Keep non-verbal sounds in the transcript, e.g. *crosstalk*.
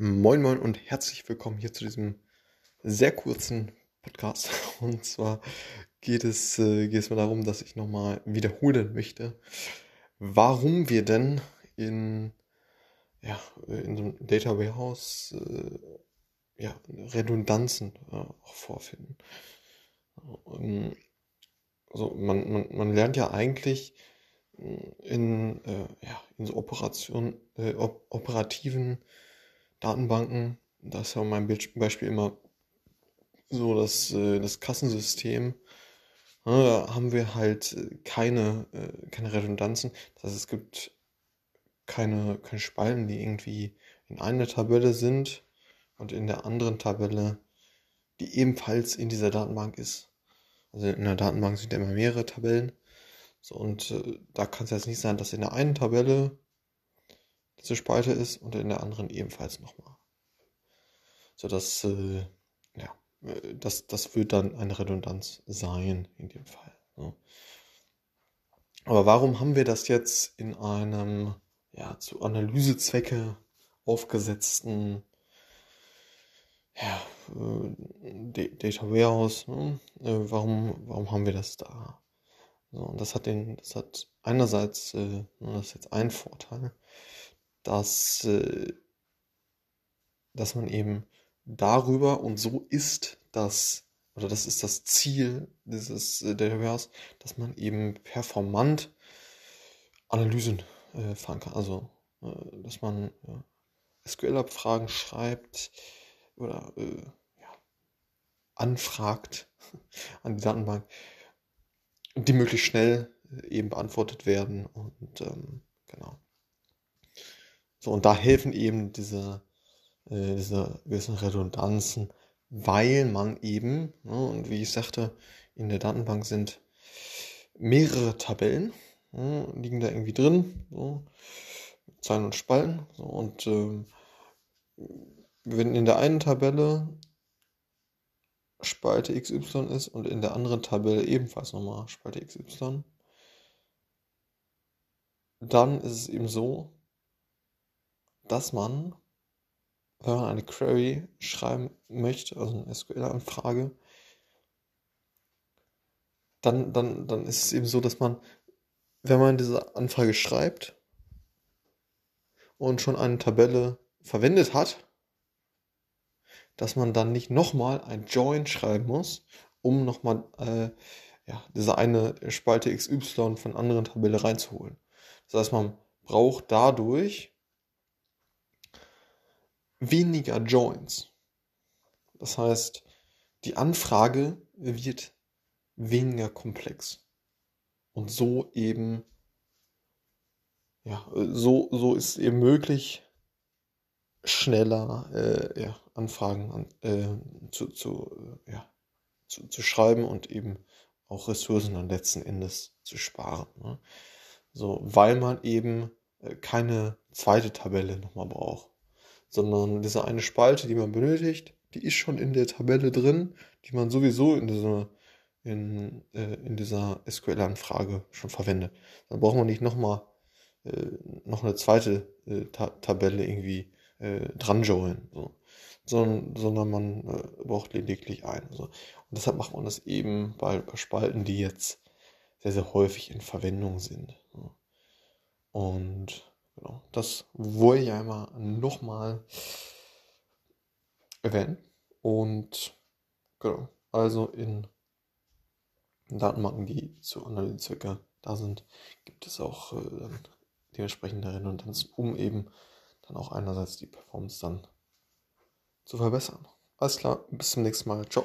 Moin Moin und herzlich willkommen hier zu diesem sehr kurzen Podcast. *laughs* Und zwar geht es, äh, geht es mir darum, dass ich nochmal wiederholen möchte, warum wir denn in, ja, in so einem Data Warehouse äh, ja, Redundanzen äh, auch vorfinden. Ähm, also man, man, man lernt ja eigentlich in, äh, ja, in so Operation, äh, op operativen Datenbanken, das ist ja mein Beispiel immer so das, äh, das Kassensystem, da haben wir halt keine, äh, keine Redundanzen. Das heißt, es gibt keine, keine Spalten, die irgendwie in einer Tabelle sind und in der anderen Tabelle, die ebenfalls in dieser Datenbank ist. Also in der Datenbank sind ja immer mehrere Tabellen. So, und äh, da kann es jetzt nicht sein, dass in der einen Tabelle diese Spalte ist und in der anderen ebenfalls nochmal. So dass, äh, ja, äh, das, das wird dann eine Redundanz sein in dem Fall. So. Aber warum haben wir das jetzt in einem ja, zu Analysezwecke aufgesetzten ja, äh, Data Warehouse? Ne? Äh, warum, warum haben wir das da? So, und das hat den, das hat einerseits, äh, das ist jetzt ein Vorteil, dass, äh, dass man eben darüber und so ist das, oder das ist das Ziel dieses äh, Database, dass man eben performant Analysen äh, fahren kann. Also, äh, dass man ja, SQL-Abfragen schreibt oder äh, ja, anfragt *laughs* an die Datenbank, die möglichst schnell äh, eben beantwortet werden und ähm, genau. So, und da helfen eben diese, äh, diese gewissen Redundanzen, weil man eben, ne, und wie ich sagte, in der Datenbank sind mehrere Tabellen, ne, liegen da irgendwie drin, so, Zeilen und Spalten. So, und äh, wenn in der einen Tabelle Spalte XY ist und in der anderen Tabelle ebenfalls nochmal Spalte XY, dann ist es eben so, dass man, wenn man eine Query schreiben möchte, also eine SQL-Anfrage, dann, dann, dann ist es eben so, dass man, wenn man diese Anfrage schreibt und schon eine Tabelle verwendet hat, dass man dann nicht nochmal ein Join schreiben muss, um nochmal äh, ja, diese eine Spalte XY von anderen Tabelle reinzuholen. Das heißt, man braucht dadurch weniger Joins. Das heißt, die Anfrage wird weniger komplex. Und so eben, ja, so, so ist eben möglich, schneller äh, ja, Anfragen an, äh, zu, zu, äh, ja, zu, zu schreiben und eben auch Ressourcen dann letzten Endes zu sparen. Ne? So, weil man eben äh, keine zweite Tabelle nochmal braucht sondern diese eine Spalte, die man benötigt, die ist schon in der Tabelle drin, die man sowieso in dieser, in, äh, in dieser SQL-Anfrage schon verwendet. Dann braucht man nicht nochmal äh, noch eine zweite äh, Ta Tabelle irgendwie äh, dran joinen, so. sondern, sondern man äh, braucht lediglich eine. So. Und deshalb macht man das eben bei, bei Spalten, die jetzt sehr, sehr häufig in Verwendung sind. So. Und das wollte ich einmal nochmal erwähnen. Und genau, also in Datenbanken, die zu Analysezwecke da sind, gibt es auch äh, dementsprechende Redundanz, um eben dann auch einerseits die Performance dann zu verbessern. Alles klar, bis zum nächsten Mal. Ciao.